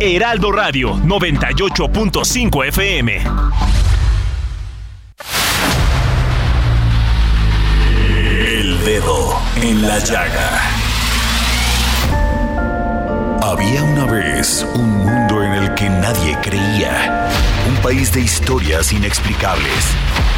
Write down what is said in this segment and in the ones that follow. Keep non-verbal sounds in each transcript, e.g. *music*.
Heraldo Radio 98.5 FM. El dedo en la llaga. Había una vez un mundo en el que nadie creía. Un país de historias inexplicables.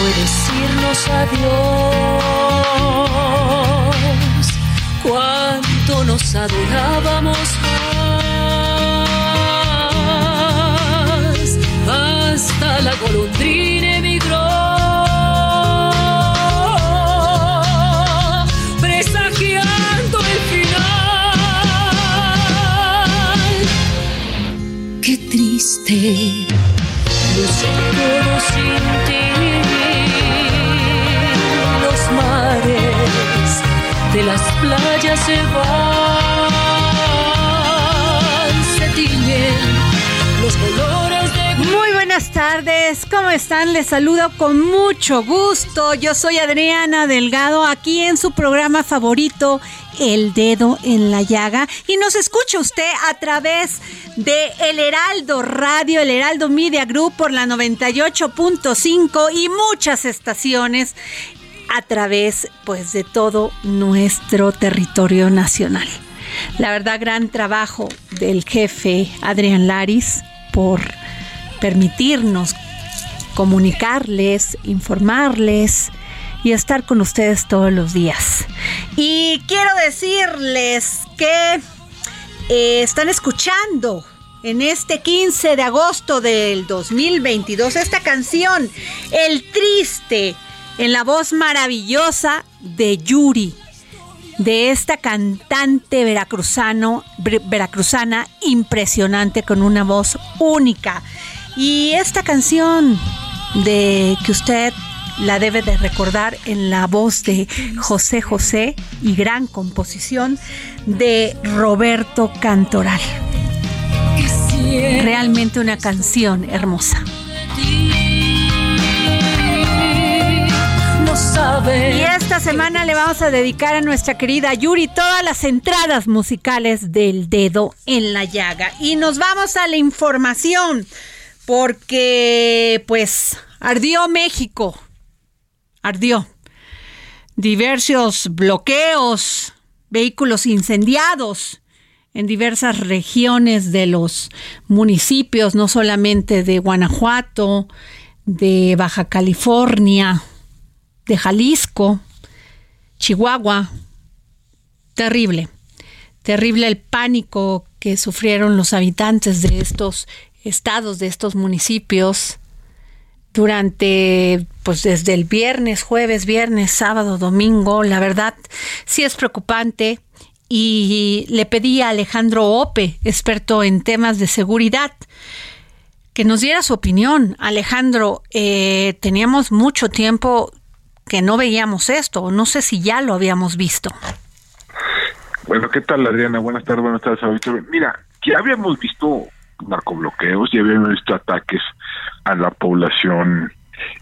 fue decirnos adiós. Cuánto nos adorábamos. Hasta la golondrina ¿cómo están? Les saludo con mucho gusto. Yo soy Adriana Delgado, aquí en su programa favorito, El Dedo en la Llaga. Y nos escucha usted a través de El Heraldo Radio, El Heraldo Media Group por la 98.5 y muchas estaciones a través pues de todo nuestro territorio nacional. La verdad, gran trabajo del jefe Adrián Laris por permitirnos comunicarles, informarles y estar con ustedes todos los días. Y quiero decirles que eh, están escuchando en este 15 de agosto del 2022 esta canción, El Triste, en la voz maravillosa de Yuri de esta cantante veracruzano, veracruzana impresionante con una voz única. Y esta canción de que usted la debe de recordar en la voz de José José y gran composición de Roberto Cantoral. Realmente una canción hermosa. Y esta semana le vamos a dedicar a nuestra querida Yuri todas las entradas musicales del dedo en la llaga. Y nos vamos a la información, porque pues ardió México, ardió. Diversos bloqueos, vehículos incendiados en diversas regiones de los municipios, no solamente de Guanajuato, de Baja California, de Jalisco, Chihuahua. Terrible, terrible el pánico que sufrieron los habitantes de estos estados, de estos municipios, durante, pues desde el viernes, jueves, viernes, sábado, domingo. La verdad, sí es preocupante. Y le pedí a Alejandro Ope, experto en temas de seguridad, que nos diera su opinión. Alejandro, eh, teníamos mucho tiempo que no veíamos esto. No sé si ya lo habíamos visto. Bueno, ¿qué tal, Adriana? Buenas tardes, buenas tardes. Mira, ya habíamos visto narcobloqueos, ya habíamos visto ataques a la población,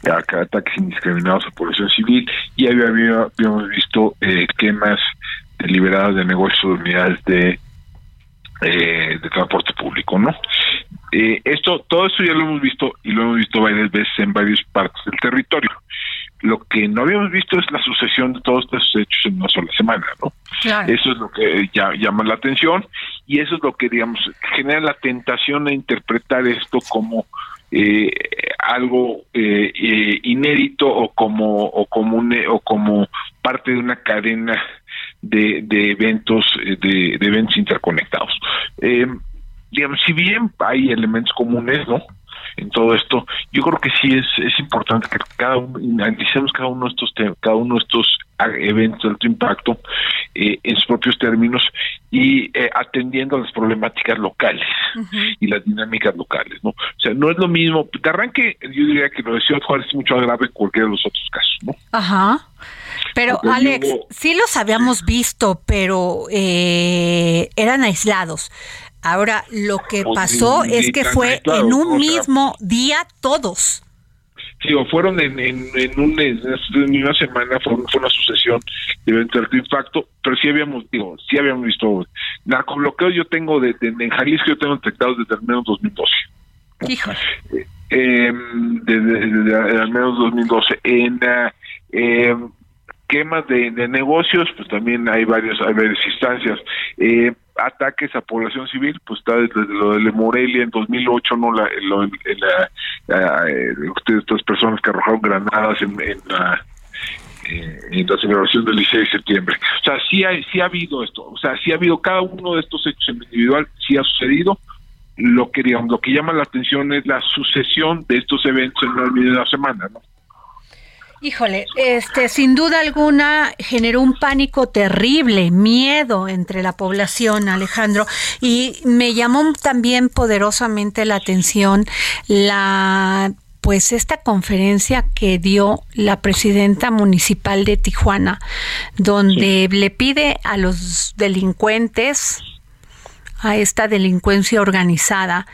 ataques indiscriminados a población civil, y había, habíamos visto eh, quemas deliberadas de negocios de unidades de, eh, de transporte público, ¿no? Eh, esto, todo esto ya lo hemos visto y lo hemos visto varias veces en varias partes del territorio. lo que no habíamos visto es la sucesión de todos estos hechos en una sola semana, ¿no? Eso es lo que ya, llama la atención y eso es lo que, digamos, genera la tentación de interpretar esto como eh, algo eh, eh, inédito o como o como o como parte de una cadena de, de eventos de, de eventos interconectados. digamos, si bien hay elementos comunes, ¿no? En todo esto. Yo creo que sí es, es importante que cada uno, analicemos cada uno de estos cada uno de estos eventos de alto impacto eh, en sus propios términos y eh, atendiendo a las problemáticas locales y las dinámicas locales, ¿no? O sea, no es lo mismo, de arranque yo diría que lo de Ciudad Juárez es mucho más grave que cualquiera de los otros casos, ¿no? Ajá. Pero Alex, sí los habíamos visto, pero eh, eran aislados. Ahora, lo que pues, pasó es que fue en un mismo día todos. Sí, o fueron en, en, un, en una semana, fue, una sucesión de eventos de impacto, pero sí habíamos, digo, sí habíamos visto narcobloqueos yo tengo de, en Jalisco yo tengo detectados desde al menos 2012. Híjole. Eh, desde, al menos 2012. En eh, quemas de, de, negocios, pues también hay varios, hay varias instancias. Eh, ataques a población civil, pues está desde lo de Morelia en 2008, no la, lo, la, la eh, estas personas que arrojaron granadas en, en la eh, en la celebración del 16 de septiembre. O sea, sí, hay, sí ha habido esto, o sea, sí ha habido cada uno de estos hechos en individual, sí ha sucedido. Lo que, digamos, lo que llama la atención es la sucesión de estos eventos en la misma semana, ¿no? Híjole, este, sin duda alguna generó un pánico terrible, miedo entre la población, Alejandro, y me llamó también poderosamente la atención la pues esta conferencia que dio la presidenta municipal de Tijuana, donde le pide a los delincuentes, a esta delincuencia organizada,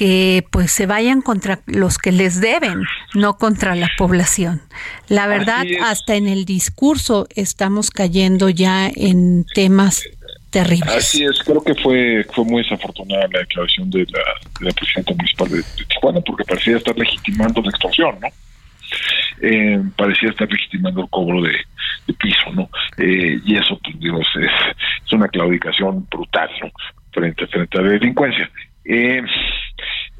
que pues se vayan contra los que les deben, no contra la población. La verdad, hasta en el discurso estamos cayendo ya en temas terribles. Así es, creo que fue fue muy desafortunada la declaración de la, presidenta municipal de, Tijuana porque parecía estar legitimando la extorsión, ¿no? Eh, parecía estar legitimando el cobro de, piso, ¿no? Eh, y eso, pues, digo, es, es, una claudicación brutal, ¿no? Frente, frente a la delincuencia. Eh,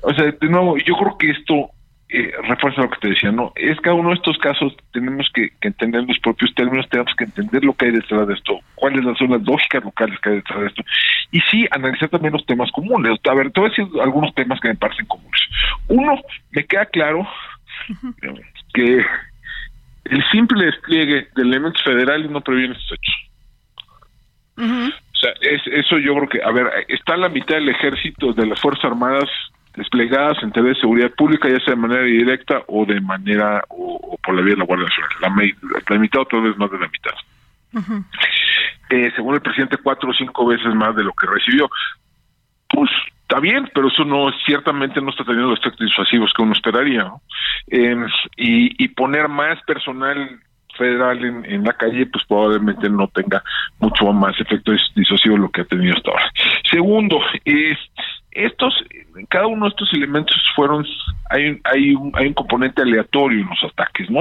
o sea, de nuevo, yo creo que esto eh, refuerza lo que te decía, ¿no? Es cada uno de estos casos tenemos que, entender los propios términos, tenemos que entender lo que hay detrás de esto, cuáles son las lógicas locales que hay detrás de esto, y sí, analizar también los temas comunes. A ver, te voy a decir algunos temas que me parecen comunes. Uno, me queda claro que el simple despliegue de elementos federales no previene estos hechos. O sea, es, eso yo creo que, a ver, está la mitad del ejército de las Fuerzas Armadas desplegadas en TV de seguridad pública, ya sea de manera directa o de manera o, por la vía de la Guardia Nacional. La, mitad o tal vez más de la mitad. eh, según el presidente, cuatro o cinco veces más de lo que recibió. Pues está bien, pero eso no ciertamente no está teniendo los efectos disuasivos que uno esperaría. ¿no? Eh, y, y poner más personal federal en, en, la calle, pues probablemente no tenga mucho más efecto disuasivo lo que ha tenido hasta ahora. Segundo, es estos, cada uno de estos elementos fueron, hay, hay, un, hay un componente aleatorio en los ataques, ¿no?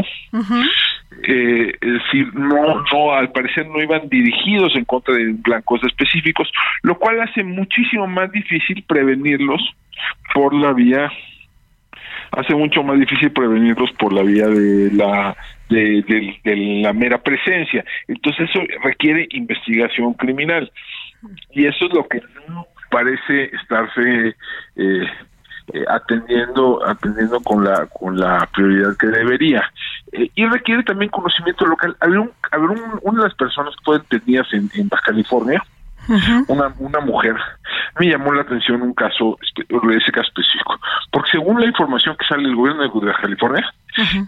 eh, es decir, no, no, al parecer no iban dirigidos en contra de blancos específicos, lo cual hace muchísimo más difícil prevenirlos por la vía, hace mucho más difícil prevenirlos por la vía de la de, de la mera presencia. Entonces eso requiere investigación criminal. Y eso es lo que no parece estarse eh, eh, atendiendo atendiendo con la con la prioridad que debería. Eh, y requiere también conocimiento local. Había un, una de las personas que fue detenidas en, en Baja California una, una mujer, me llamó la atención un caso, ese caso específico, porque según la información que sale del gobierno de California,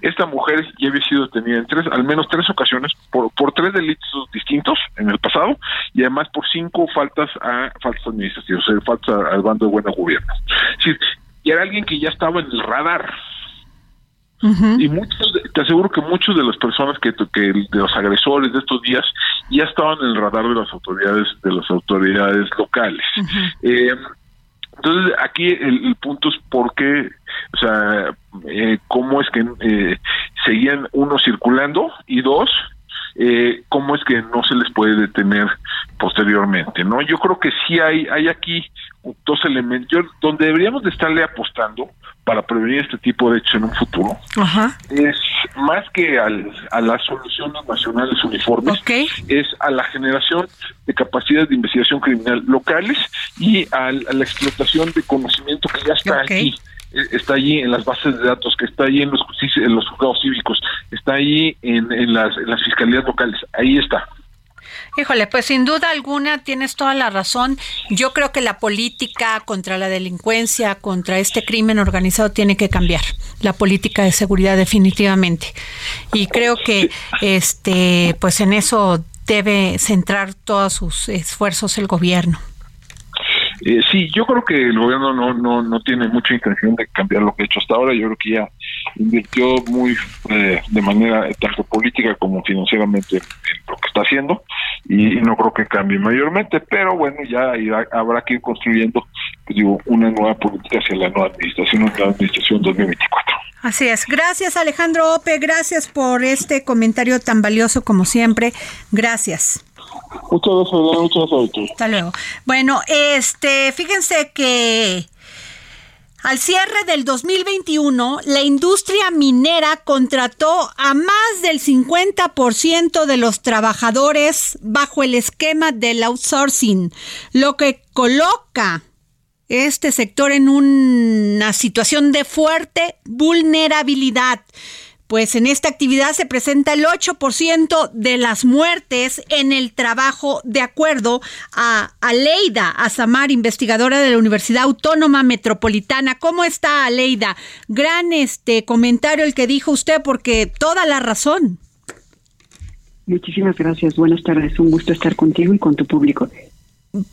esta mujer ya había sido detenida en tres, al menos tres ocasiones por, por tres delitos distintos en el pasado y además por cinco faltas a faltas administrativas, o sea, faltas al bando de buen gobierno. y era alguien que ya estaba en el radar y muchos, te aseguro que muchos de las personas que, que de los agresores de estos días ya estaban en el radar de las autoridades de las autoridades locales. eh, entonces aquí el, punto es por qué, o sea, eh, cómo es que eh, seguían uno circulando y dos eh, cómo es que no se les puede detener posteriormente, ¿no? Yo creo que sí hay hay aquí dos elementos donde deberíamos de estarle apostando para prevenir este tipo de hechos en un futuro es más que al, a las soluciones nacionales uniformes es a la generación de capacidades de investigación criminal locales y a, la explotación de conocimiento que ya está aquí. eh, está allí en las bases de datos, que está allí en los, en los juzgados cívicos, está allí en, las, en las fiscalías locales, ahí está. Híjole, pues sin duda alguna tienes toda la razón. Yo creo que la política contra la delincuencia, contra este crimen organizado tiene que cambiar. La política de seguridad definitivamente. Y creo que este pues en eso debe centrar todos sus esfuerzos el gobierno. Eh, sí, yo creo que el gobierno no, no, no tiene mucha intención de cambiar lo que ha hecho hasta ahora. Yo creo que ya invirtió muy eh, de manera tanto política como financieramente en lo que está haciendo y, no creo que cambie mayormente, pero bueno, ya habrá que ir construyendo pues digo, una nueva política hacia la nueva administración, nueva administración 2024. Así es. Gracias Alejandro Ope, gracias por este comentario tan valioso como siempre. Gracias. Muchas gracias, muchas gracias. Hasta luego. Bueno, este, fíjense que al cierre del 2021, la industria minera contrató a más del 50% de los trabajadores bajo el esquema del outsourcing, lo que coloca este sector en una situación de fuerte vulnerabilidad pues en esta actividad se presenta el 8% de las muertes en el trabajo, de acuerdo a Aleida Azamar, investigadora de la Universidad Autónoma Metropolitana. ¿Cómo está Aleida? Gran este comentario el que dijo usted, porque toda la razón. Muchísimas gracias. Buenas tardes. Un gusto estar contigo y con tu público.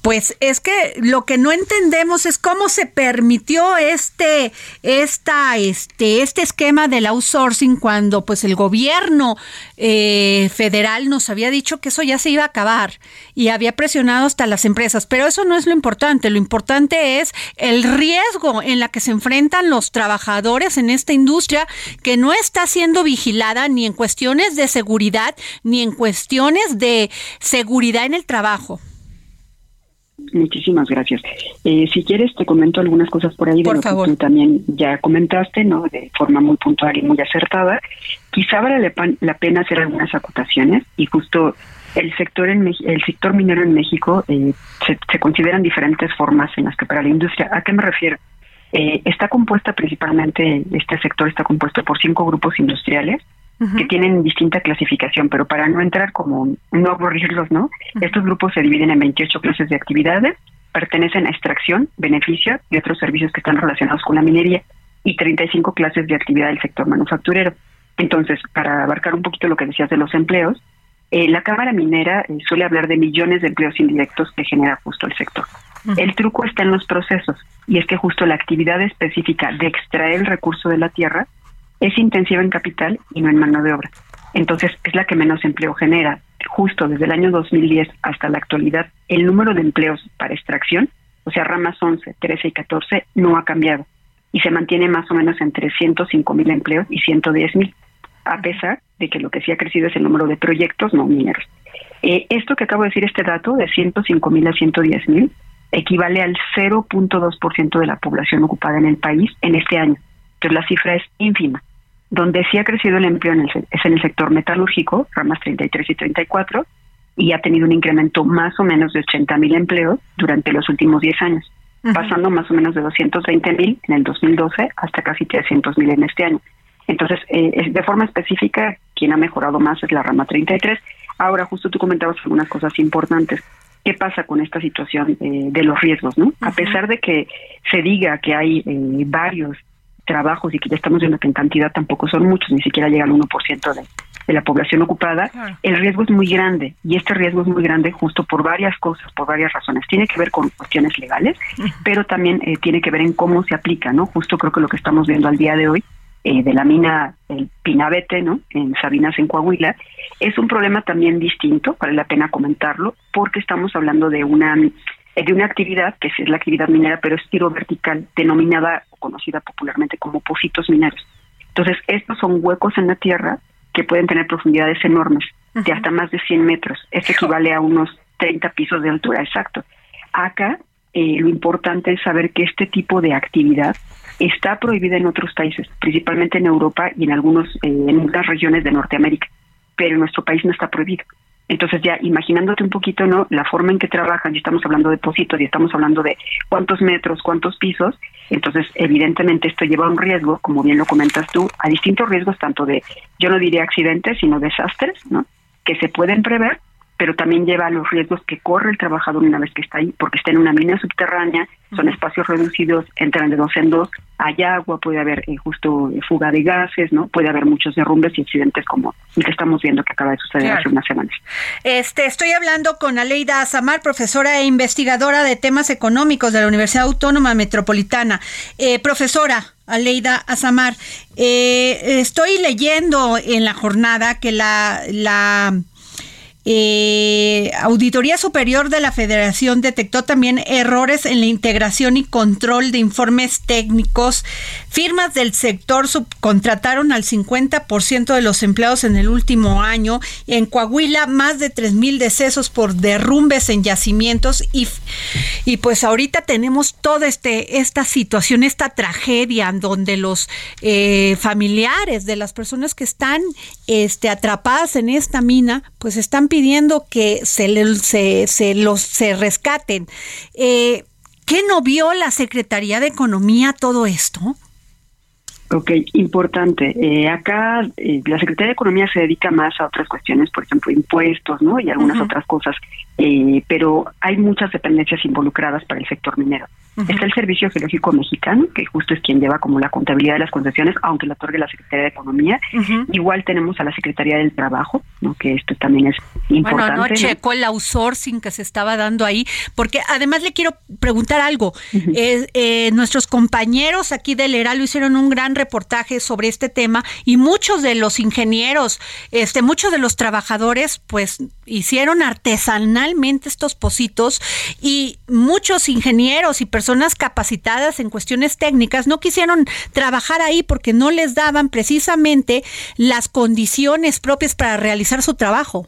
Pues es que lo que no entendemos es cómo se permitió este, esta, este, este esquema del outsourcing cuando pues el gobierno eh, federal nos había dicho que eso ya se iba a acabar y había presionado hasta las empresas. Pero eso no es lo importante. Lo importante es el riesgo en la que se enfrentan los trabajadores en esta industria que no está siendo vigilada ni en cuestiones de seguridad ni en cuestiones de seguridad en el trabajo. Muchísimas gracias. Eh, si quieres, te comento algunas cosas por ahí de lo que tú también ya comentaste, ¿no? De forma muy puntual y muy acertada. Quizá vale la pena hacer algunas acotaciones y justo el sector en el sector minero en México eh, se, consideran diferentes formas en las que para la industria. ¿A qué me refiero? Eh, está compuesta principalmente, este sector está compuesto por cinco grupos industriales que tienen distinta clasificación, pero para no entrar como, no aburrirlos, ¿no? Estos grupos se dividen en 28 clases de actividades, pertenecen a extracción, beneficio y otros servicios que están relacionados con la minería y 35 clases de actividad del sector manufacturero. Entonces, para abarcar un poquito lo que decías de los empleos, eh, la Cámara Minera eh, suele hablar de millones de empleos indirectos que genera justo el sector. El truco está en los procesos, y es que justo la actividad específica de extraer el recurso de la tierra es intensiva en capital y no en mano de obra. Entonces es la que menos empleo genera. Justo desde el año 2010 hasta la actualidad, el número de empleos para extracción, o sea, ramas 11, 13 y 14, no ha cambiado y se mantiene más o menos entre 105 mil empleos y 110 mil, a pesar de que lo que sí ha crecido es el número de proyectos no mineros. Eh, esto que acabo de decir, este dato de 105 mil a 110 mil, equivale al 0.2% de la población ocupada en el país en este año. Entonces la cifra es ínfima. Donde sí ha crecido el empleo es en el sector metalúrgico, ramas 33 y 34, y ha tenido un incremento más o menos de 80 mil empleos durante los últimos 10 años, pasando más o menos de 220 mil en el 2012 hasta casi 300 mil en este año. Entonces, eh, de forma específica, quien ha mejorado más es la rama 33. Ahora, justo tú comentabas algunas cosas importantes. ¿Qué pasa con esta situación eh, de los riesgos? no A pesar de que se diga que hay eh, varios trabajos y que ya estamos viendo que en cantidad tampoco son muchos, ni siquiera llega al 1% de, de la población ocupada, el riesgo es muy grande y este riesgo es muy grande justo por varias cosas, por varias razones. Tiene que ver con cuestiones legales, pero también eh, tiene que ver en cómo se aplica, ¿no? Justo creo que lo que estamos viendo al día de hoy eh, de la mina el Pinabete, ¿no? En Sabinas, en Coahuila, es un problema también distinto, vale la pena comentarlo, porque estamos hablando de una de una actividad que es la actividad minera, pero es tiro vertical, denominada o conocida popularmente como pocitos mineros. Entonces, estos son huecos en la tierra que pueden tener profundidades enormes, de hasta más de 100 metros. Esto equivale a unos 30 pisos de altura, exacto. Acá eh, lo importante es saber que este tipo de actividad está prohibida en otros países, principalmente en Europa y en algunos eh, en unas regiones de Norteamérica, pero en nuestro país no está prohibido. Entonces ya imaginándote un poquito, ¿no? La forma en que trabajan, y estamos hablando de depósitos y estamos hablando de cuántos metros, cuántos pisos, entonces evidentemente esto lleva un riesgo, como bien lo comentas tú, a distintos riesgos, tanto de, yo no diría accidentes, sino desastres, ¿no? Que se pueden prever pero también lleva los riesgos que corre el trabajador una vez que está ahí, porque está en una mina subterránea, son espacios reducidos, entran de dos en dos, hay agua, puede haber eh, justo eh, fuga de gases, ¿no? Puede haber muchos derrumbes y accidentes como el que estamos viendo que acaba de suceder hace unas semanas. Este, estoy hablando con Aleida Azamar, profesora e investigadora de temas económicos de la Universidad Autónoma Metropolitana. Eh, profesora, Aleida Azamar, estoy leyendo en la jornada que la, la eh, Auditoría Superior de la Federación detectó también errores en la integración y control de informes técnicos. Firmas del sector subcontrataron al 50% de los empleados en el último año. En Coahuila, más de 3 mil decesos por derrumbes en yacimientos. Y, y pues ahorita tenemos toda este, esta situación, esta tragedia, donde los eh, familiares de las personas que están este, atrapadas en esta mina, pues están pidiendo pidiendo que se, se, se los se rescaten. Eh, ¿Qué no vio la Secretaría de Economía todo esto? Ok, importante. Eh, acá eh, la Secretaría de Economía se dedica más a otras cuestiones, por ejemplo, impuestos, ¿no? Y algunas otras cosas, eh, pero hay muchas dependencias involucradas para el sector minero. Está el Servicio Geológico Mexicano, que justo es quien lleva como la contabilidad de las concesiones, aunque la otorgue la Secretaría de Economía. Igual tenemos a la Secretaría del Trabajo, ¿no? que esto también es importante. Bueno, no checó el outsourcing que se estaba dando ahí, porque además le quiero preguntar algo. Eh, eh, nuestros compañeros aquí del Heraldo hicieron un gran reportaje sobre este tema y muchos de los ingenieros, este, muchos de los trabajadores, pues hicieron estos pocitos y muchos ingenieros y personas personas capacitadas en cuestiones técnicas no quisieron trabajar ahí porque no les daban precisamente las condiciones propias para realizar su trabajo.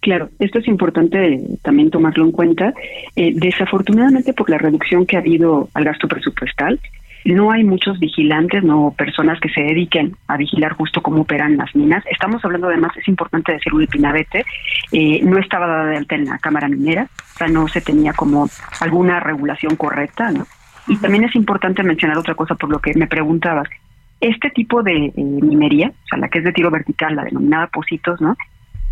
Claro, esto es importante también tomarlo en cuenta. Eh, desafortunadamente, por la reducción que ha habido al gasto presupuestal, no hay muchos vigilantes, no personas que se dediquen a vigilar justo cómo operan las minas. Estamos hablando además, es importante decir, el Pinabete eh, no estaba dada de alta en la Cámara Minera, o sea, no se tenía como alguna regulación correcta, ¿no? Y también es importante mencionar otra cosa por lo que me preguntabas. Este tipo de eh, minería, o sea, la que es de tiro vertical, la denominada positos, ¿no?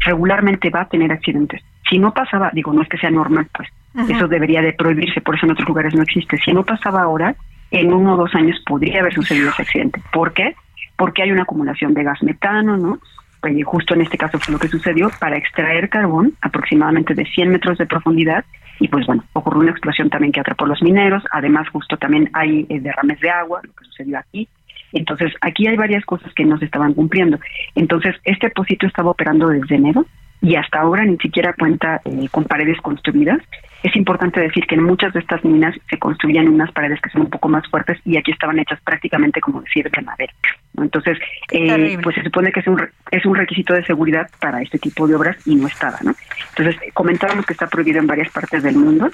Regularmente va a tener accidentes. Si no pasaba, digo, no es que sea normal, pues eso debería de prohibirse, por eso en otros lugares no existe. Si no pasaba ahora, en uno o dos años podría haber sucedido ese accidente. ¿Por qué? Porque hay una acumulación de gas metano, ¿no? Pues justo en este caso fue lo que sucedió para extraer carbón aproximadamente de 100 metros de profundidad y pues bueno, ocurrió una explosión también que atrapó a los mineros, además justo también hay eh, derrames de agua, lo que sucedió aquí. Entonces, aquí hay varias cosas que no se estaban cumpliendo. Entonces, este depósito estaba operando desde enero y hasta ahora ni siquiera cuenta eh, con paredes construidas. Es importante decir que en muchas de estas minas se construían unas paredes que son un poco más fuertes y aquí estaban hechas prácticamente como decir de madera. Entonces, eh, pues se supone que es un, es un requisito de seguridad para este tipo de obras y no estaba. ¿no? Entonces, comentábamos que está prohibido en varias partes del mundo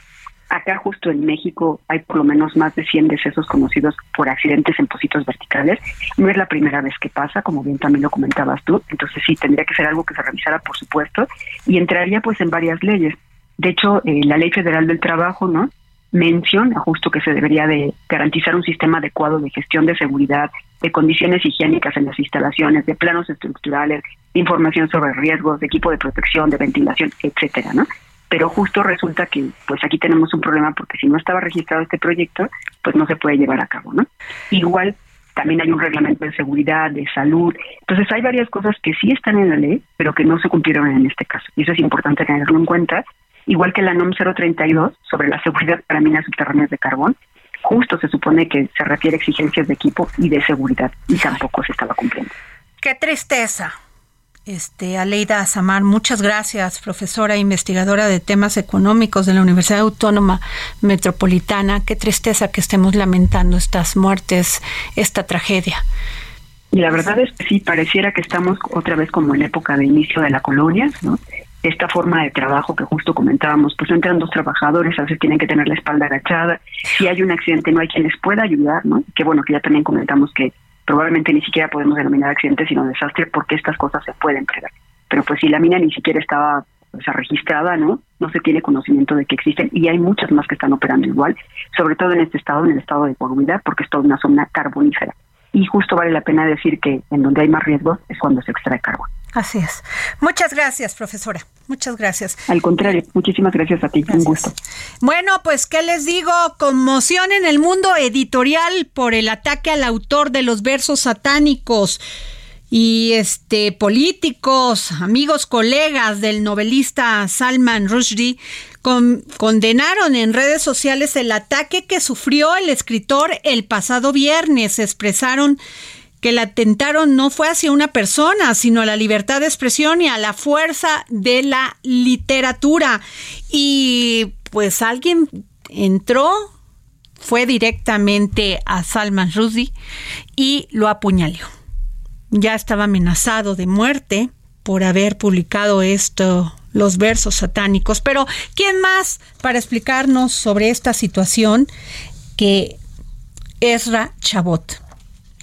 Acá justo en México hay por lo menos más de 100 decesos conocidos por accidentes en pocitos verticales. No es la primera vez que pasa, como bien también lo comentabas tú. Entonces sí, tendría que ser algo que se revisara, por supuesto, y entraría pues en varias leyes. De hecho, eh, la Ley Federal del Trabajo, ¿no? menciona justo que se debería de garantizar un sistema adecuado de gestión de seguridad, de condiciones higiénicas en las instalaciones, de planos estructurales, información sobre riesgos, de equipo de protección, de ventilación, etcétera, ¿no? pero justo resulta que pues aquí tenemos un problema porque si no estaba registrado este proyecto, pues no se puede llevar a cabo, ¿no? Igual también hay un reglamento de seguridad, de salud. Entonces hay varias cosas que sí están en la ley, pero que no se cumplieron en este caso. Y eso es importante tenerlo en cuenta. Igual que la NOM 032 sobre la seguridad para minas subterráneas de carbón, justo se supone que se refiere a exigencias de equipo y de seguridad y tampoco se estaba cumpliendo. Qué tristeza. Este, Aleida Azamar, muchas gracias, profesora e investigadora de temas económicos de la Universidad Autónoma Metropolitana. Qué tristeza que estemos lamentando estas muertes, esta tragedia. Y la verdad es que sí, pareciera que estamos otra vez como en época de inicio de la colonia, ¿no? Esta forma de trabajo que justo comentábamos, pues entran dos trabajadores, a veces tienen que tener la espalda agachada, si hay un accidente no hay quien les pueda ayudar, ¿no? Que bueno, que ya también comentamos que probablemente ni siquiera podemos denominar accidente, sino desastre, porque estas cosas se pueden prever. Pero pues si la mina ni siquiera estaba o sea, registrada, ¿no? No se tiene conocimiento de que existen y hay muchas más que están operando igual, sobre todo en este estado, en el estado de Coahuila, porque es toda una zona carbonífera. Y justo vale la pena decir que en donde hay más riesgos es cuando se extrae carbón. Así es. Muchas gracias, profesora. Muchas gracias. Al contrario, muchísimas gracias a ti. Un gusto. Bueno, pues, ¿qué les digo? Conmoción en el mundo editorial por el ataque al autor de los versos satánicos y este políticos, amigos, colegas del novelista Salman Rushdie condenaron en redes sociales el ataque que sufrió el escritor el pasado viernes. Expresaron que el atentado no fue hacia una persona, sino a la libertad de expresión y a la fuerza de la literatura. Y pues alguien entró, fue directamente a Salman Rushdie y lo apuñaló ya estaba amenazado de muerte por haber publicado esto, los versos satánicos. Pero, ¿quién más para explicarnos sobre esta situación que Ezra Chabot?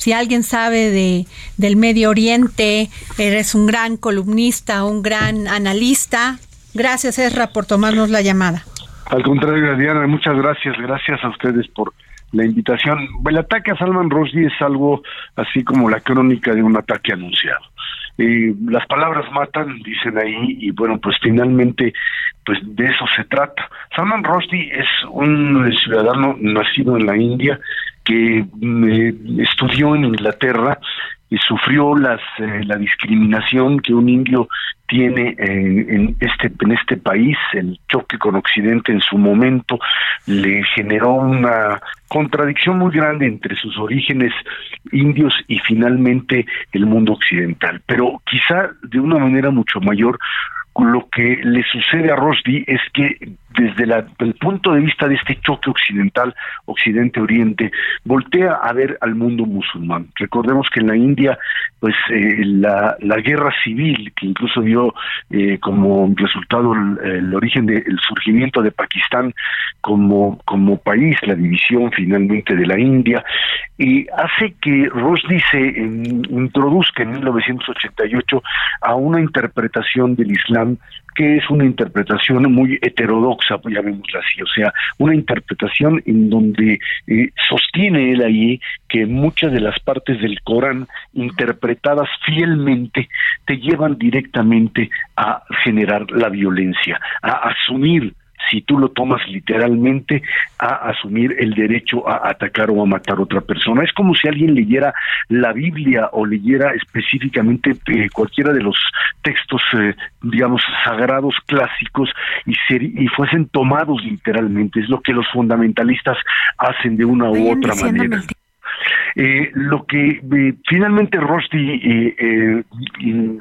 Si alguien sabe de, del Medio Oriente, eres un gran columnista, un gran analista. Gracias, Ezra, por tomarnos la llamada. Al contrario, Diana, muchas gracias. Gracias a ustedes por la invitación. El ataque a Salman Rushdie es algo así como la crónica de un ataque anunciado. Eh, las palabras matan, dicen ahí, y bueno, pues finalmente, pues de eso se trata. Salman Rushdie es un ciudadano nacido en la India que mm, estudió en Inglaterra y sufrió las eh, la discriminación que un indio tiene en este en este país el choque con Occidente en su momento le generó una contradicción muy grande entre sus orígenes indios y finalmente el mundo occidental. Pero quizá de una manera mucho mayor lo que le sucede a Rushdie es que desde el punto de vista de este choque occidental, occidente-oriente, voltea a ver al mundo musulmán. Recordemos que en la India, pues eh, la, guerra civil, que incluso dio eh, como resultado el, origen del surgimiento de Pakistán como, como país, la división finalmente de la India, y hace que Rushdie se introduzca en 1988 a una interpretación del Islam que es una interpretación muy heterodoxa, pues llamémosla así, o sea, una interpretación en donde eh, sostiene él ahí que muchas de las partes del Corán interpretadas fielmente te llevan directamente a generar la violencia, a asumir si tú lo tomas literalmente, a asumir el derecho a atacar o a matar a otra persona. Es como si alguien leyera la Biblia o leyera específicamente eh, cualquiera de los textos, eh, digamos, sagrados clásicos y, y fuesen tomados literalmente. Es lo que los fundamentalistas hacen de una u otra manera. Eh, lo que finalmente Rosti Mm,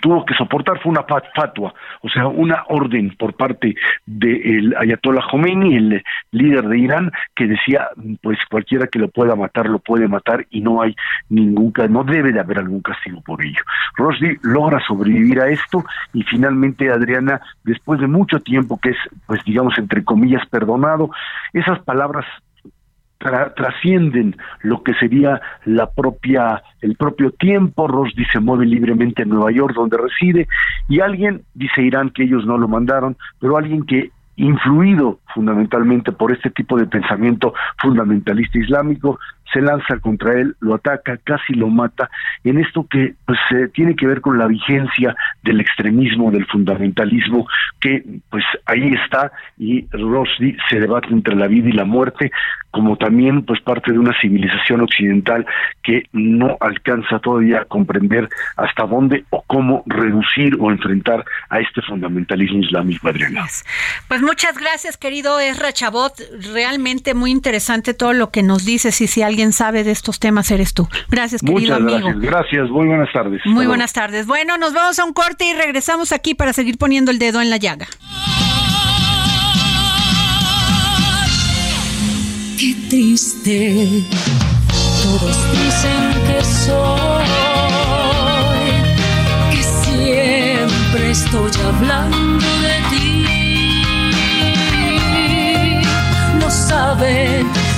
tuvo que soportar fue una fatua, o sea, una orden por parte del Ayatollah Khomeini, el líder de Irán, que decía, pues cualquiera que lo pueda matar, lo puede matar y no hay ningún, no debe de haber algún castigo por ello. Rushdie logra sobrevivir a esto y finalmente Adriana, después de mucho tiempo que es, pues digamos, entre comillas, perdonado, esas palabras trascienden lo que sería la propia el propio tiempo. Rushdie se mueve libremente en Nueva York donde reside y alguien dice Irán que ellos no lo mandaron pero alguien que influido fundamentalmente por este tipo de pensamiento fundamentalista islámico se lanza contra él, lo ataca, casi lo mata, en esto que pues eh, tiene que ver con la vigencia del extremismo, del fundamentalismo, que pues ahí está y Rushdie se debate entre la vida y la muerte, como también pues parte de una civilización occidental que no alcanza todavía a comprender hasta dónde o cómo reducir o enfrentar a este fundamentalismo islámico, Adriana. Pues muchas gracias, querido Ezra Chabot, realmente muy interesante todo lo que nos dices y si alguien quien sabe de estos temas eres tú. Gracias, querido amigo. Gracias, gracias, muy buenas tardes. Muy buenas tardes. Bueno, nos vamos a un corte y regresamos aquí para seguir poniendo el dedo en la llaga. Qué triste Todos dicen que soy, que siempre estoy hablando de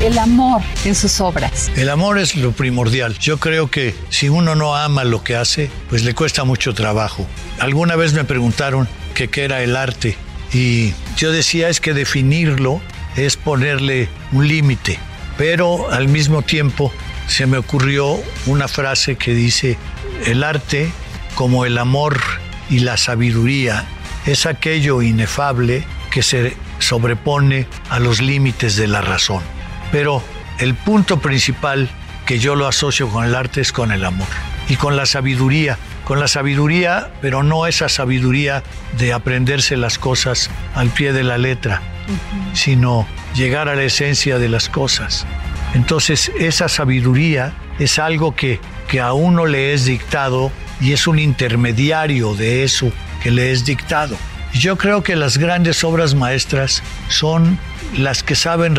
el amor en sus obras. El amor es lo primordial. Yo creo que si uno no ama lo que hace, pues le cuesta mucho trabajo. Alguna vez me preguntaron qué era el arte y yo decía es que definirlo es ponerle un límite, pero al mismo tiempo se me ocurrió una frase que dice, el arte como el amor y la sabiduría es aquello inefable que se sobrepone a los límites de la razón. Pero el punto principal que yo lo asocio con el arte es con el amor y con la sabiduría. Con la sabiduría, pero no esa sabiduría de aprenderse las cosas al pie de la letra, sino llegar a la esencia de las cosas. Entonces esa sabiduría es algo que, que a uno le es dictado y es un intermediario de eso que le es dictado. Yo creo que las grandes obras maestras son las que saben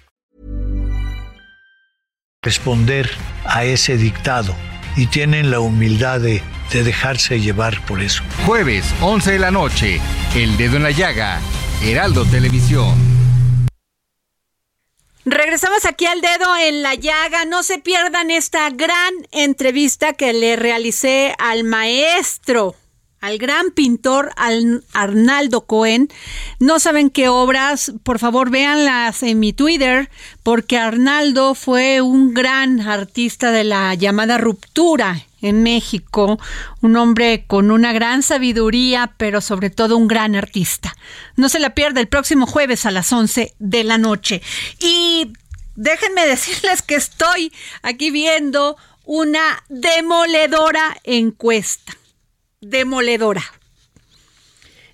Responder a ese dictado y tienen la humildad de, de, dejarse llevar por eso. Jueves, 11 de la noche, El Dedo en la Llaga, Heraldo Televisión. Regresamos aquí al dedo en la llaga. No se pierdan esta gran entrevista que le realicé al maestro al gran pintor Arnaldo Cohen. No saben qué obras, por favor véanlas en mi Twitter, porque Arnaldo fue un gran artista de la llamada ruptura en México, un hombre con una gran sabiduría, pero sobre todo un gran artista. No se la pierda el próximo jueves a las 11 de la noche. Y déjenme decirles que estoy aquí viendo una demoledora encuesta demoledora.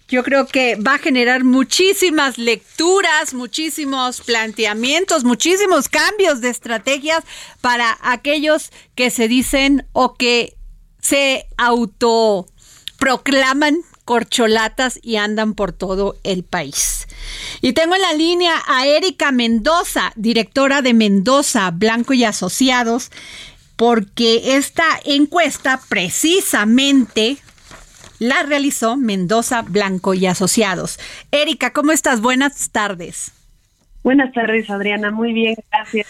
Yo creo que va a generar muchísimas lecturas, muchísimos planteamientos, muchísimos cambios de estrategias para aquellos que se dicen o que se autoproclaman corcholatas y andan por todo el país. Y tengo en la línea a Erika Mendoza, directora de Mendoza, Blanco y Asociados, porque esta encuesta precisamente la realizó Mendoza Blanco y Asociados. Erika, ¿cómo estás? Buenas tardes. Buenas tardes, Adriana. Muy bien, gracias.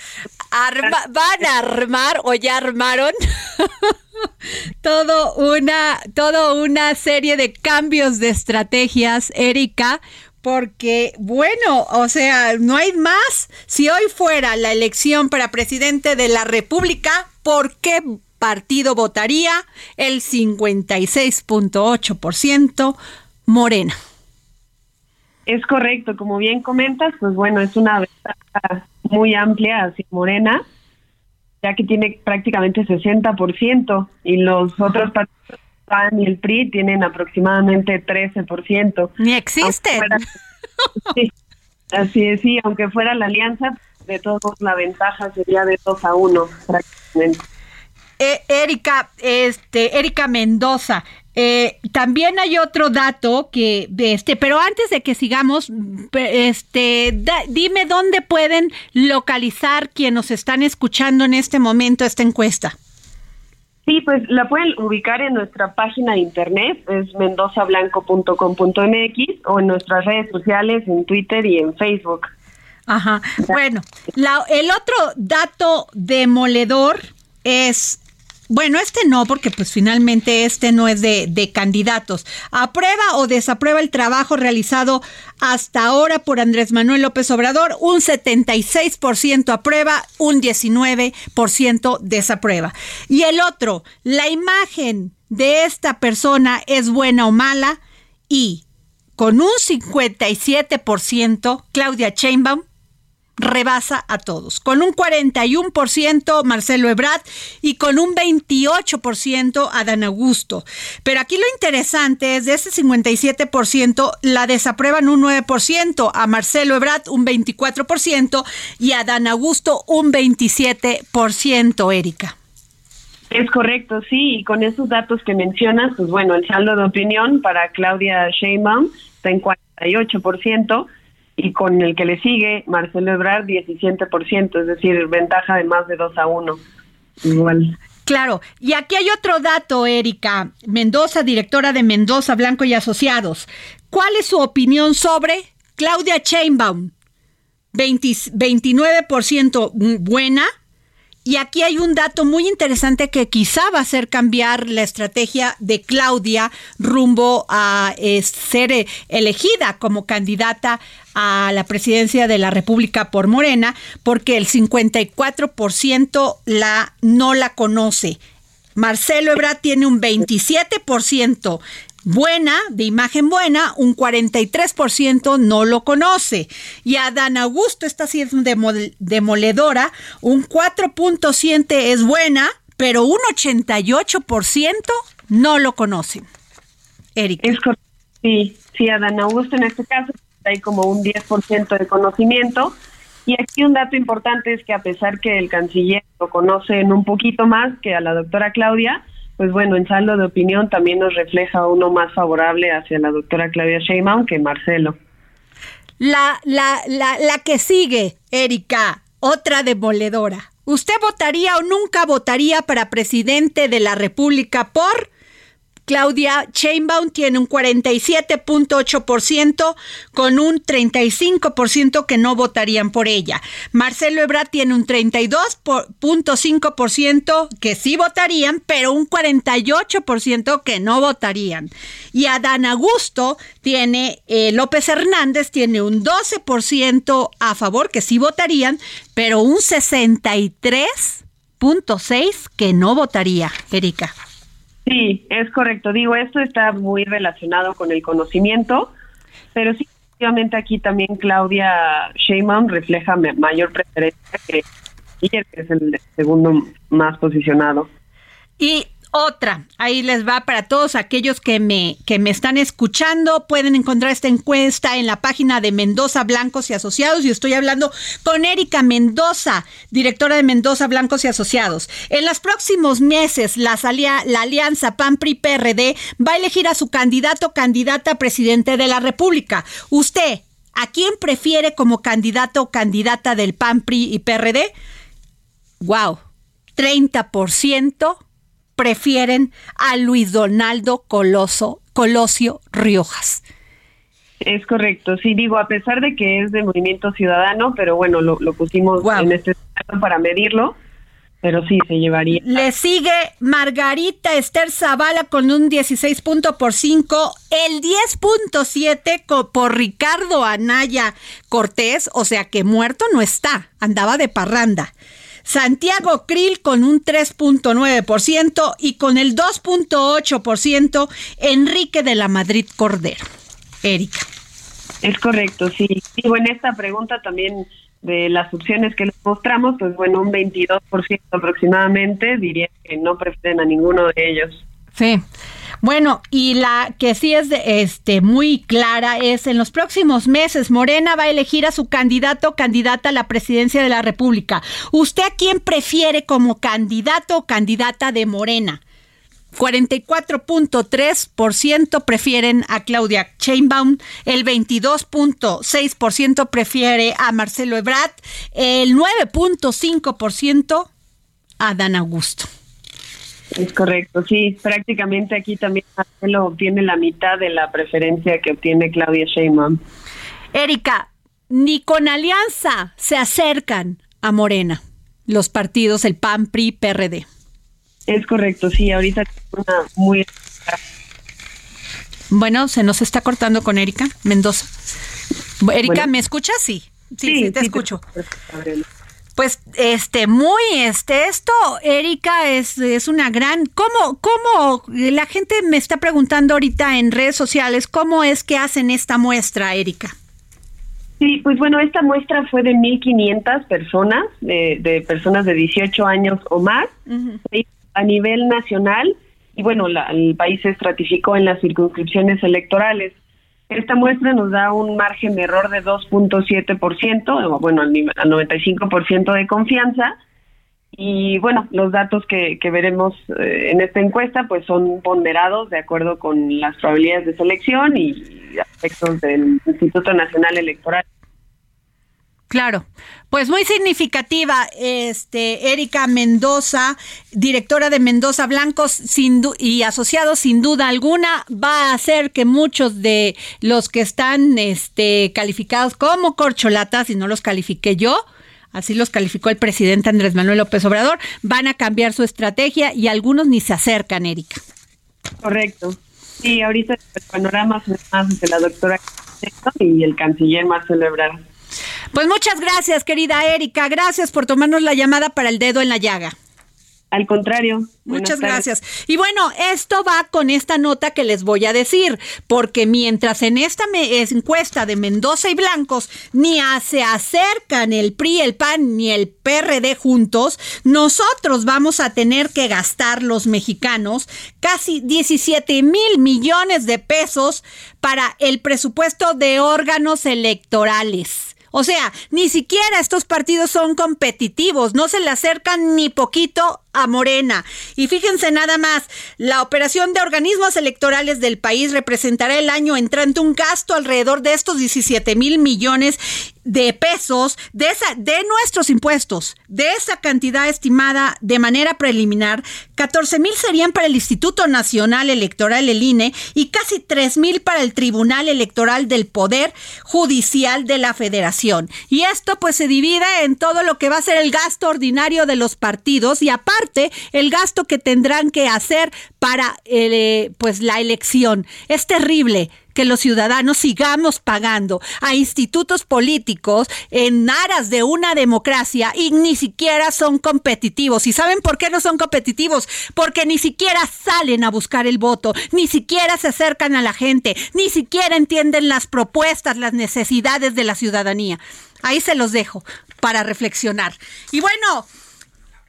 ¿Van a armar o ya armaron *laughs* todo una, todo una serie de cambios de estrategias, Erika? Porque, bueno, o sea, no hay más. Si hoy fuera la elección para presidente de la República, ¿por qué partido votaría? El 56.8% Morena. Es correcto, como bien comentas, pues bueno, es una ventaja muy amplia hacia Morena, ya que tiene prácticamente 60% y los otros partidos, PAN y el PRI, tienen aproximadamente 13%. Ni existen. *laughs* sí, así es, sí, aunque fuera la alianza, de todos la ventaja sería de 2 a 1 prácticamente. Eh, Erika, este, Erika Mendoza, eh, también hay otro dato que, este, pero antes de que sigamos, este, dime dónde pueden localizar quienes nos están escuchando en este momento esta encuesta. Sí, pues la pueden ubicar en nuestra página de internet, es mendozablanco.com.mx o en nuestras redes sociales, en Twitter y en Facebook. Ajá. Bueno, el otro dato demoledor es bueno, este no, porque pues finalmente este no es de, de, candidatos. ¿Aprueba o desaprueba el trabajo realizado hasta ahora por Andrés Manuel López Obrador? Un 76% aprueba, un 19% desaprueba. Y el otro, la imagen de esta persona es buena o mala y con un 57% Claudia Sheinbaum rebasa a todos, con un 41% Marcelo Ebrard y con un 28% Adán Augusto. Pero aquí lo interesante es de ese 57% la desaprueban un 9%, a Marcelo Ebrard un 24% y a Adán Augusto un 27%, Erika. Es correcto, sí, y con esos datos que mencionas, pues bueno, el saldo de opinión para Claudia Sheinbaum está en 48%, y con el que le sigue, Marcelo Ebrard, 17%, es decir, ventaja de más de 2 a 1. Igual. Claro, y aquí hay otro dato, Erika Mendoza, directora de Mendoza Blanco y Asociados. ¿Cuál es su opinión sobre Claudia Chainbaum? 29% buena, y aquí hay un dato muy interesante que quizá va a hacer cambiar la estrategia de Claudia rumbo a eh, ser eh, elegida como candidata a la presidencia de la República por Morena, porque el 54% la, no la conoce. Marcelo Ebrard tiene un 27% buena, de imagen buena, un 43% no lo conoce. Y Adán Augusto está siendo demoledora, un 4.7 es buena, pero un 88% no lo conocen. Erika. Es sí, sí, Adán Augusto en este caso hay como un 10% de conocimiento. Y aquí un dato importante es que a pesar que el canciller lo conocen un poquito más que a la doctora Claudia, pues bueno, en saldo de opinión también nos refleja uno más favorable hacia la doctora Claudia Sheinbaum que Marcelo. La, la, la, la que sigue, Erika, otra demoledora. ¿Usted votaría o nunca votaría para presidente de la República por Claudia Chainbaum tiene un 47.8% con un 35% que no votarían por ella. Marcelo Ebrard tiene un 32.5% que sí votarían, pero un 48% que no votarían. Y Adán Augusto tiene, eh, López Hernández tiene un 12% a favor que sí votarían, pero un 63.6% que no votaría. Erika. Sí, es correcto. Digo, esto está muy relacionado con el conocimiento, pero sí, efectivamente aquí también Claudia Sheinbaum refleja mayor preferencia que que es el segundo más posicionado. Y otra, ahí les va para todos aquellos que me, que me están escuchando. Pueden encontrar esta encuesta en la página de Mendoza Blancos y Asociados. Y estoy hablando con Erika Mendoza, directora de Mendoza Blancos y Asociados. En los próximos meses, la, la alianza PAN-PRI-PRD va a elegir a su candidato o candidata a presidente de la República. Usted, ¿a quién prefiere como candidato o candidata del PAN-PRI y PRD? ¡Wow! 30% prefieren a Luis Donaldo Coloso Colosio Riojas. Es correcto, sí, digo, a pesar de que es de Movimiento Ciudadano, pero bueno, lo, pusimos en este para medirlo, pero sí se llevaría. Le sigue Margarita Esther Zavala con un 16.5, el 10.7 por Ricardo Anaya Cortés, o sea que muerto no está, andaba de parranda. Santiago Krill con un 3.9% y con el 2.8% Enrique de la Madrid Cordero. Erika. Es correcto, sí. Digo, en esta pregunta también de las opciones que les mostramos, pues bueno, un 22% aproximadamente diría que no prefieren a ninguno de ellos. Sí. Bueno, y la que sí es este muy clara es en los próximos meses Morena va a elegir a su candidato o candidata a la presidencia de la República. ¿Usted a quién prefiere como candidato o candidata de Morena? 44.3% prefieren a Claudia Chainbaum, el 22.6% prefiere a Marcelo Ebrard, el 9.5% a Dan Augusto. Es correcto, sí, prácticamente aquí también Marcelo obtiene la mitad de la preferencia que obtiene Claudia Sheinbaum. Erika, ni con alianza se acercan a Morena los partidos, el PAN, PRI, PRD. Es correcto, sí, ahorita una muy... Bueno, se nos está cortando con Erika Mendoza. Erika, ¿me escuchas? Sí, sí, sí, te escucho. Pues este muy este esto Erika es, es una gran cómo cómo la gente me está preguntando ahorita en redes sociales cómo es que hacen esta muestra Erika Sí, pues bueno, esta muestra fue de 1.500 personas, de, de, personas de 18 años o más a nivel nacional y bueno, el país se estratificó en las circunscripciones electorales. Esta muestra nos da un margen de error de 2.7%, bueno, al, al 95% de confianza. Y bueno, los datos que, que veremos eh, en esta encuesta pues son ponderados de acuerdo con las probabilidades de selección y aspectos del Instituto Nacional Electoral. Claro, pues muy significativa, este Erika Mendoza, directora de Mendoza Blancos sin y asociados, sin duda alguna, va a hacer que muchos de los que están este, calificados como corcholatas, y no los califiqué yo, así los calificó el presidente Andrés Manuel López Obrador, van a cambiar su estrategia y algunos ni se acercan, Erika. Correcto. Sí, ahorita el panorama es más de la doctora y el canciller Marcelo Ebrard. Pues muchas gracias, querida Erika. Gracias por tomarnos la llamada para el dedo en la llaga. Al contrario. Muchas gracias. Y bueno, esto va con esta nota que les voy a decir, porque mientras en esta encuesta de Mendoza y Blancos ni se acercan el PRI, el PAN ni el PRD juntos, nosotros vamos a tener que gastar los mexicanos casi 17 mil millones de pesos para el presupuesto de órganos electorales. O sea, ni siquiera estos partidos son competitivos, no se le acercan ni poquito a Morena. Y fíjense nada más, la operación de organismos electorales del país representará el año entrante un gasto alrededor de estos 17 mil millones de pesos de de nuestros impuestos de esa cantidad estimada de manera preliminar 14 mil serían para el Instituto Nacional Electoral el INE y casi 3 mil para el Tribunal Electoral del Poder Judicial de la Federación y esto pues se divide en todo lo que va a ser el gasto ordinario de los partidos y el gasto que tendrán que hacer para eh, pues la elección. Es terrible que los ciudadanos sigamos pagando a institutos políticos en aras de una democracia y ni siquiera son competitivos. ¿Y saben por qué no son competitivos? Porque ni siquiera salen a buscar el voto, ni siquiera se acercan a la gente, ni siquiera entienden las propuestas, las necesidades de la ciudadanía. Ahí se los dejo para reflexionar. Y bueno,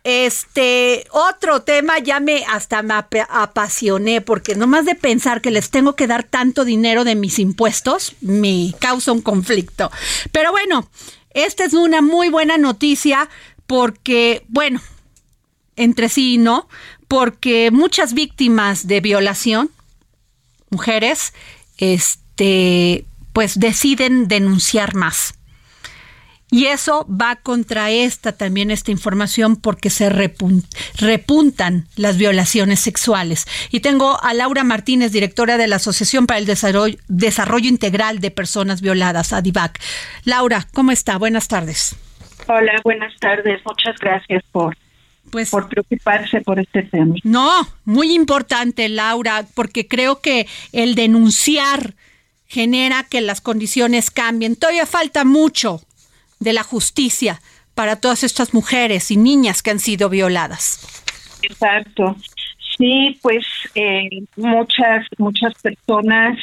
este, otro tema ya me hasta me apasioné porque nomás de pensar que les tengo que dar tanto dinero de mis impuestos me causa un conflicto. Pero bueno, esta es una muy buena noticia porque, bueno, entre sí no, porque muchas víctimas de violación, mujeres, este, pues deciden denunciar más. Y eso va contra esta también esta información porque se repuntan las violaciones sexuales. Y tengo a Laura Martínez, directora de la Asociación para el Desarrollo, Desarrollo Integral de Personas Violadas, ADIVAC. Laura, ¿cómo está? Buenas tardes. Hola, buenas tardes. Muchas gracias por pues, por preocuparse por este tema. No, muy importante, Laura, porque creo que el denunciar genera que las condiciones cambien. Todavía falta mucho de la justicia para todas estas mujeres y niñas que han sido violadas. Exacto. Sí, pues eh, muchas, muchas personas,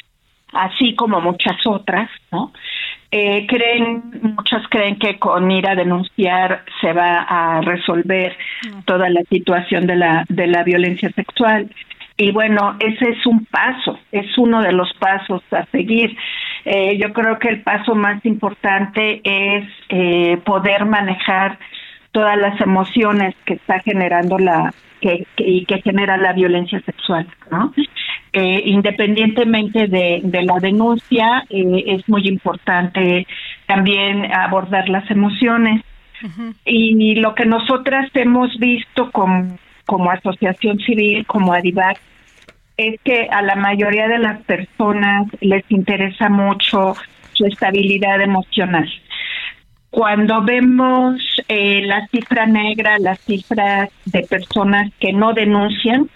así como muchas otras, ¿no? Eh, creen, muchas creen que con ir a denunciar se va a resolver toda la situación de la, de la violencia sexual. Y bueno, ese es un paso, es uno de los pasos a seguir. Eh, yo creo que el paso más importante es eh, poder manejar todas las emociones que está generando la que, y que genera la violencia sexual, ¿no? Eh, independientemente de, de, la denuncia, es muy importante también abordar las emociones. Y lo que nosotras hemos visto como como asociación civil, como ADIVAC, es que a la mayoría de las personas les interesa mucho su estabilidad emocional. Cuando vemos eh, la cifra negra, las cifras de personas que no denuncian,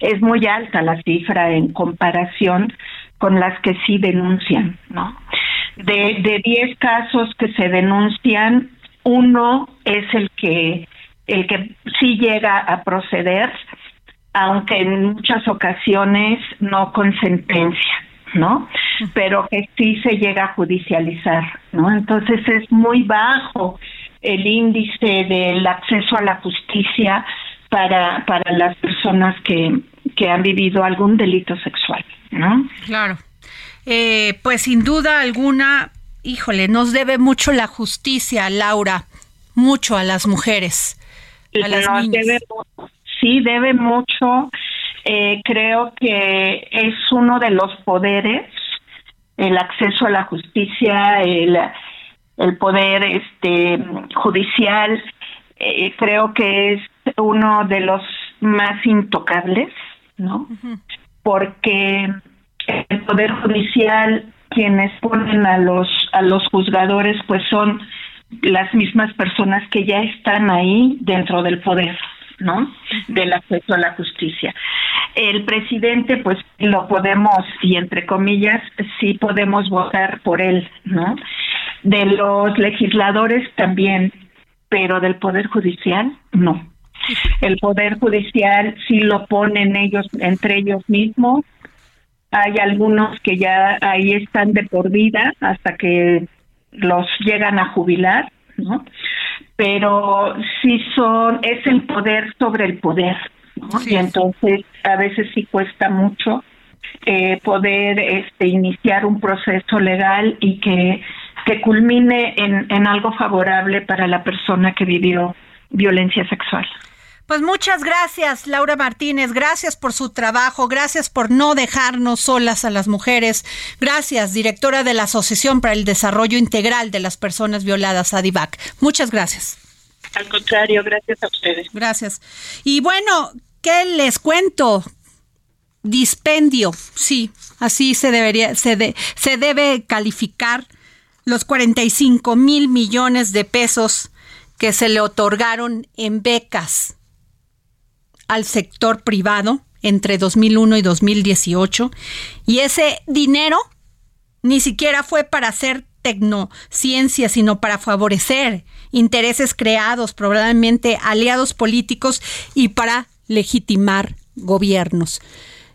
es muy alta la cifra en comparación con las que sí denuncian, ¿no? De, de 10 casos que se denuncian, uno es el que el que sí llega a proceder, aunque en muchas ocasiones no con sentencia, ¿no? Pero que sí se llega a judicializar, ¿no? Entonces es muy bajo el índice del acceso a la justicia para, para las personas que, que han vivido algún delito sexual, ¿no? Claro. Eh, pues sin duda alguna, híjole, nos debe mucho la justicia, Laura, mucho a las mujeres sí, debe mucho. Eh, creo que es uno de los poderes, el acceso a la justicia, el, el poder este judicial, eh, creo que es uno de los más intocables, ¿no? Porque el poder judicial quienes ponen a los a los juzgadores pues son las mismas personas que ya están ahí dentro del poder, ¿no? Del acceso a la justicia. El presidente, pues lo podemos, y entre comillas, sí podemos votar por él, ¿no? De los legisladores también, pero del Poder Judicial, no. El Poder Judicial sí lo ponen ellos, entre ellos mismos. Hay algunos que ya ahí están de por vida hasta que los llegan a jubilar, ¿no? Pero sí son, es el poder sobre el poder, ¿no? y entonces a veces sí cuesta mucho eh, poder este, iniciar un proceso legal y que, que culmine en, en algo favorable para la persona que vivió violencia sexual. Pues muchas gracias, Laura Martínez. Gracias por su trabajo. Gracias por no dejarnos solas a las mujeres. Gracias, directora de la Asociación para el Desarrollo Integral de las Personas Violadas, ADIVAC. Muchas gracias. Al contrario, gracias a ustedes. Gracias. Y bueno, ¿qué les cuento? Dispendio, sí, así se debería, se, se debe calificar los 45 mil millones de pesos que se le otorgaron en becas al sector privado entre 2001 y 2018 y ese dinero ni siquiera fue para hacer tecnociencia, sino para favorecer intereses creados, probablemente aliados políticos y para legitimar gobiernos.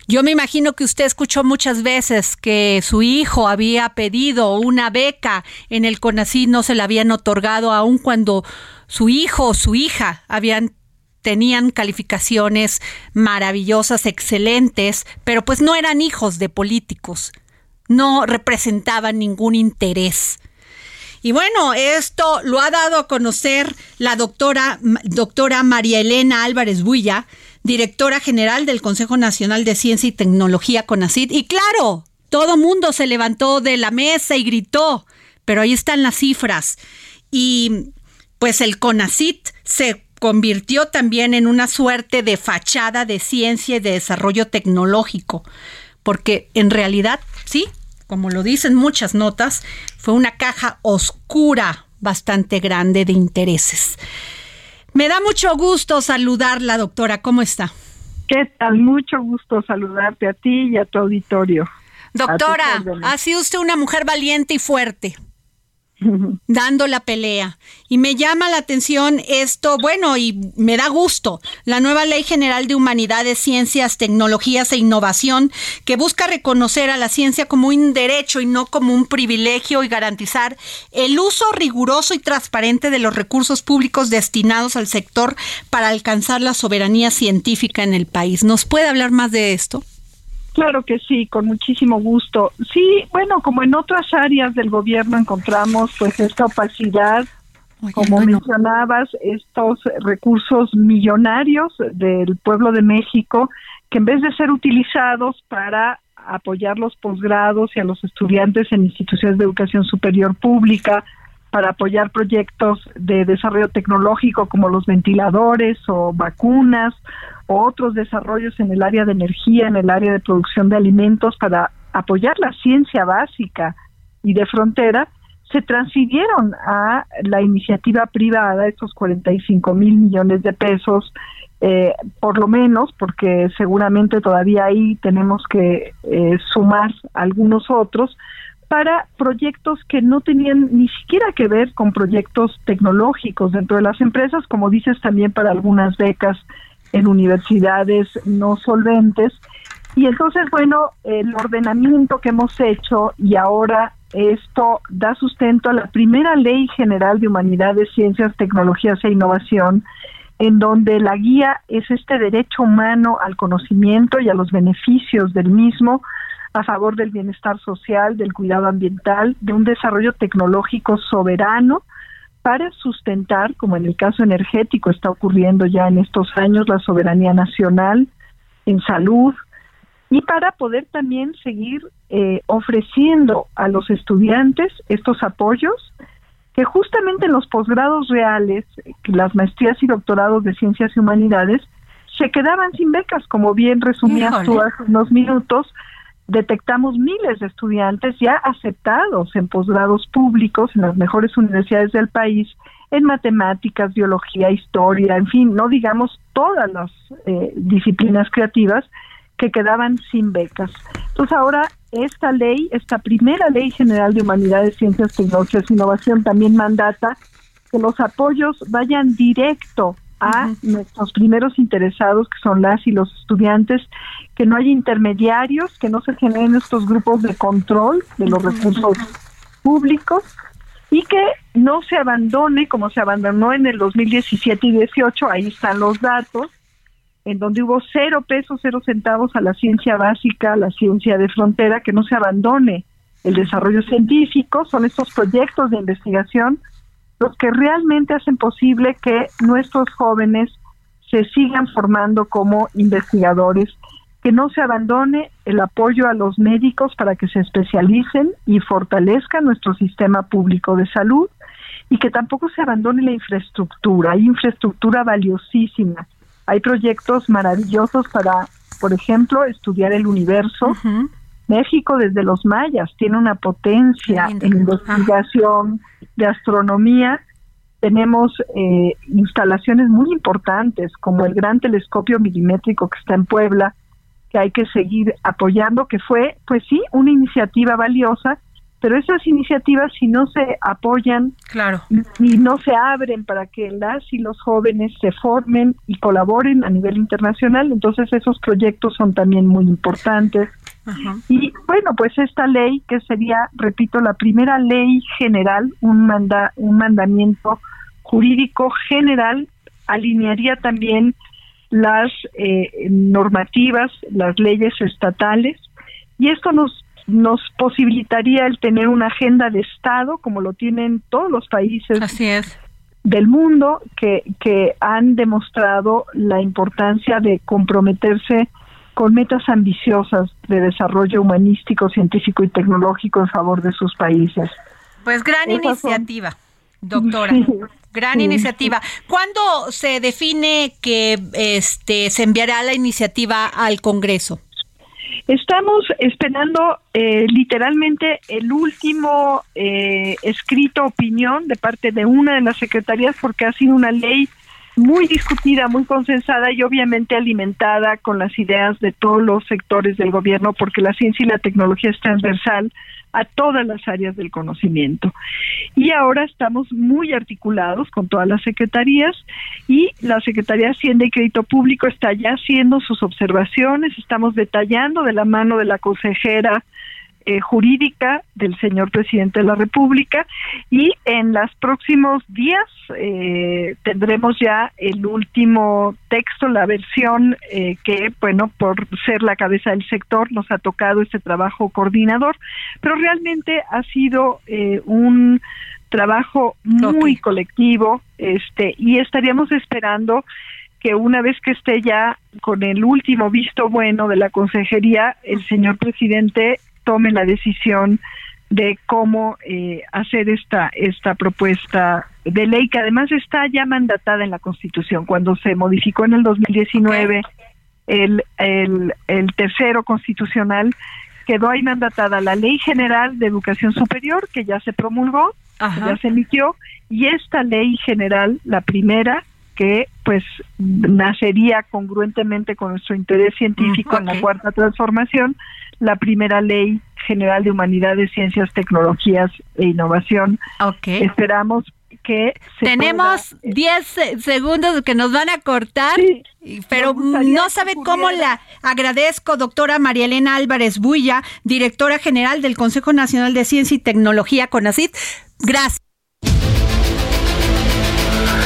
Yo me imagino que usted escuchó muchas veces que su hijo había pedido una beca en el CONACYT, no se la habían otorgado aun cuando su hijo o su hija habían tenían calificaciones maravillosas, excelentes, pero pues no eran hijos de políticos, no representaban ningún interés. Y bueno, esto lo ha dado a conocer la doctora, doctora María Elena Álvarez Builla, directora general del Consejo Nacional de Ciencia y Tecnología CONACID. Y claro, todo mundo se levantó de la mesa y gritó, pero ahí están las cifras. Y pues el CONACIT se convirtió también en una suerte de fachada de ciencia y de desarrollo tecnológico, porque en realidad, sí, como lo dicen muchas notas, fue una caja oscura bastante grande de intereses. Me da mucho gusto saludarla, doctora. ¿Cómo está? ¿Qué tal? Mucho gusto saludarte a ti y a tu auditorio. Doctora, ha sido usted una mujer valiente y fuerte *laughs* dando la pelea. Y me llama la atención esto, bueno, y me da gusto, la nueva Ley General de Humanidades, Ciencias, Tecnologías e Innovación, que busca reconocer a la ciencia como un derecho y no como un privilegio y garantizar el uso riguroso y transparente de los recursos públicos destinados al sector para alcanzar la soberanía científica en el país. ¿Nos puede hablar más de esto? Claro que sí, con muchísimo gusto. Sí, bueno, como en otras áreas del gobierno encontramos pues esta opacidad, como mencionabas, estos recursos millonarios del pueblo de México que en vez de ser utilizados para apoyar los posgrados y a los estudiantes en instituciones de educación superior pública, para apoyar proyectos de desarrollo tecnológico como los ventiladores o vacunas otros desarrollos en el área de energía, en el área de producción de alimentos para apoyar la ciencia básica y de frontera, se transfirieron a la iniciativa privada estos 45 mil millones de pesos, eh, por lo menos, porque seguramente todavía ahí tenemos que eh, sumar algunos otros, para proyectos que no tenían ni siquiera que ver con proyectos tecnológicos dentro de las empresas, como dices también para algunas becas en universidades no solventes. Y entonces, bueno, el ordenamiento que hemos hecho y ahora esto da sustento a la primera ley general de humanidades, ciencias, tecnologías e innovación, en donde la guía es este derecho humano al conocimiento y a los beneficios del mismo, a favor del bienestar social, del cuidado ambiental, de un desarrollo tecnológico soberano para sustentar, como en el caso energético está ocurriendo ya en estos años, la soberanía nacional en salud y para poder también seguir eh, ofreciendo a los estudiantes estos apoyos que justamente en los posgrados reales, las maestrías y doctorados de ciencias y humanidades, se quedaban sin becas, como bien resumías tú hace unos minutos, detectamos miles de estudiantes ya aceptados en posgrados públicos en las mejores universidades del país en matemáticas, biología, historia, en fin, no digamos todas las eh, disciplinas creativas que quedaban sin becas. Entonces ahora esta ley, esta primera ley general de humanidades, ciencias, tecnologías e innovación también mandata que los apoyos vayan directo a nuestros primeros interesados, que son las y los estudiantes, que no haya intermediarios, que no se generen estos grupos de control de los recursos públicos y que no se abandone como se abandonó en el 2017 y 18, ahí están los datos, en donde hubo cero pesos, cero centavos a la ciencia básica, a la ciencia de frontera, que no se abandone el desarrollo científico, son estos proyectos de investigación los que realmente hacen posible que nuestros jóvenes se sigan formando como investigadores, que no se abandone el apoyo a los médicos para que se especialicen y fortalezcan nuestro sistema público de salud y que tampoco se abandone la infraestructura. Hay infraestructura valiosísima. Hay proyectos maravillosos para, por ejemplo, estudiar el universo. México desde los mayas tiene una potencia en investigación de astronomía. Tenemos eh, instalaciones muy importantes como el gran telescopio milimétrico que está en Puebla, que hay que seguir apoyando, que fue, pues sí, una iniciativa valiosa, pero esas iniciativas si no se apoyan claro. y no se abren para que las y los jóvenes se formen y colaboren a nivel internacional, entonces esos proyectos son también muy importantes. Y bueno, pues esta ley que sería, repito, la primera ley general, un, manda, un mandamiento jurídico general, alinearía también las eh, normativas, las leyes estatales, y esto nos nos posibilitaría el tener una agenda de Estado, como lo tienen todos los países del mundo, que, que han demostrado la importancia de comprometerse con metas ambiciosas de desarrollo humanístico, científico y tecnológico en favor de sus países. Pues gran iniciativa, doctora. Gran iniciativa. ¿Cuándo se define que este se enviará la iniciativa al Congreso? Estamos esperando eh, literalmente el último eh, escrito opinión de parte de una de las secretarías porque ha sido una ley muy discutida, muy consensada y obviamente alimentada con las ideas de todos los sectores del gobierno porque la ciencia y la tecnología es transversal a todas las áreas del conocimiento. Y ahora estamos muy articulados con todas las secretarías y la Secretaría de Hacienda y Crédito Público está ya haciendo sus observaciones, estamos detallando de la mano de la consejera eh, jurídica del señor presidente de la República y en los próximos días eh, tendremos ya el último texto, la versión eh, que, bueno, por ser la cabeza del sector nos ha tocado este trabajo coordinador, pero realmente ha sido un trabajo muy colectivo este y estaríamos esperando que una vez que esté ya con el último visto bueno de la consejería, el señor presidente tome la decisión de cómo eh, hacer esta esta propuesta de ley que además está ya mandatada en la Constitución. Cuando se modificó en el 2019 el, el, el tercero constitucional quedó ahí mandatada la Ley General de Educación Superior que ya se promulgó ya se emitió y esta Ley General la primera que pues nacería congruentemente con nuestro interés científico en la cuarta transformación la primera ley general de humanidades, ciencias, tecnologías e innovación. Okay. Esperamos que tenemos 10 segundos que nos van a cortar, pero no sabe cómo la agradezco, doctora María Elena Álvarez Bulla, directora general del Consejo Nacional de Ciencia y Tecnología, CONACID. Gracias.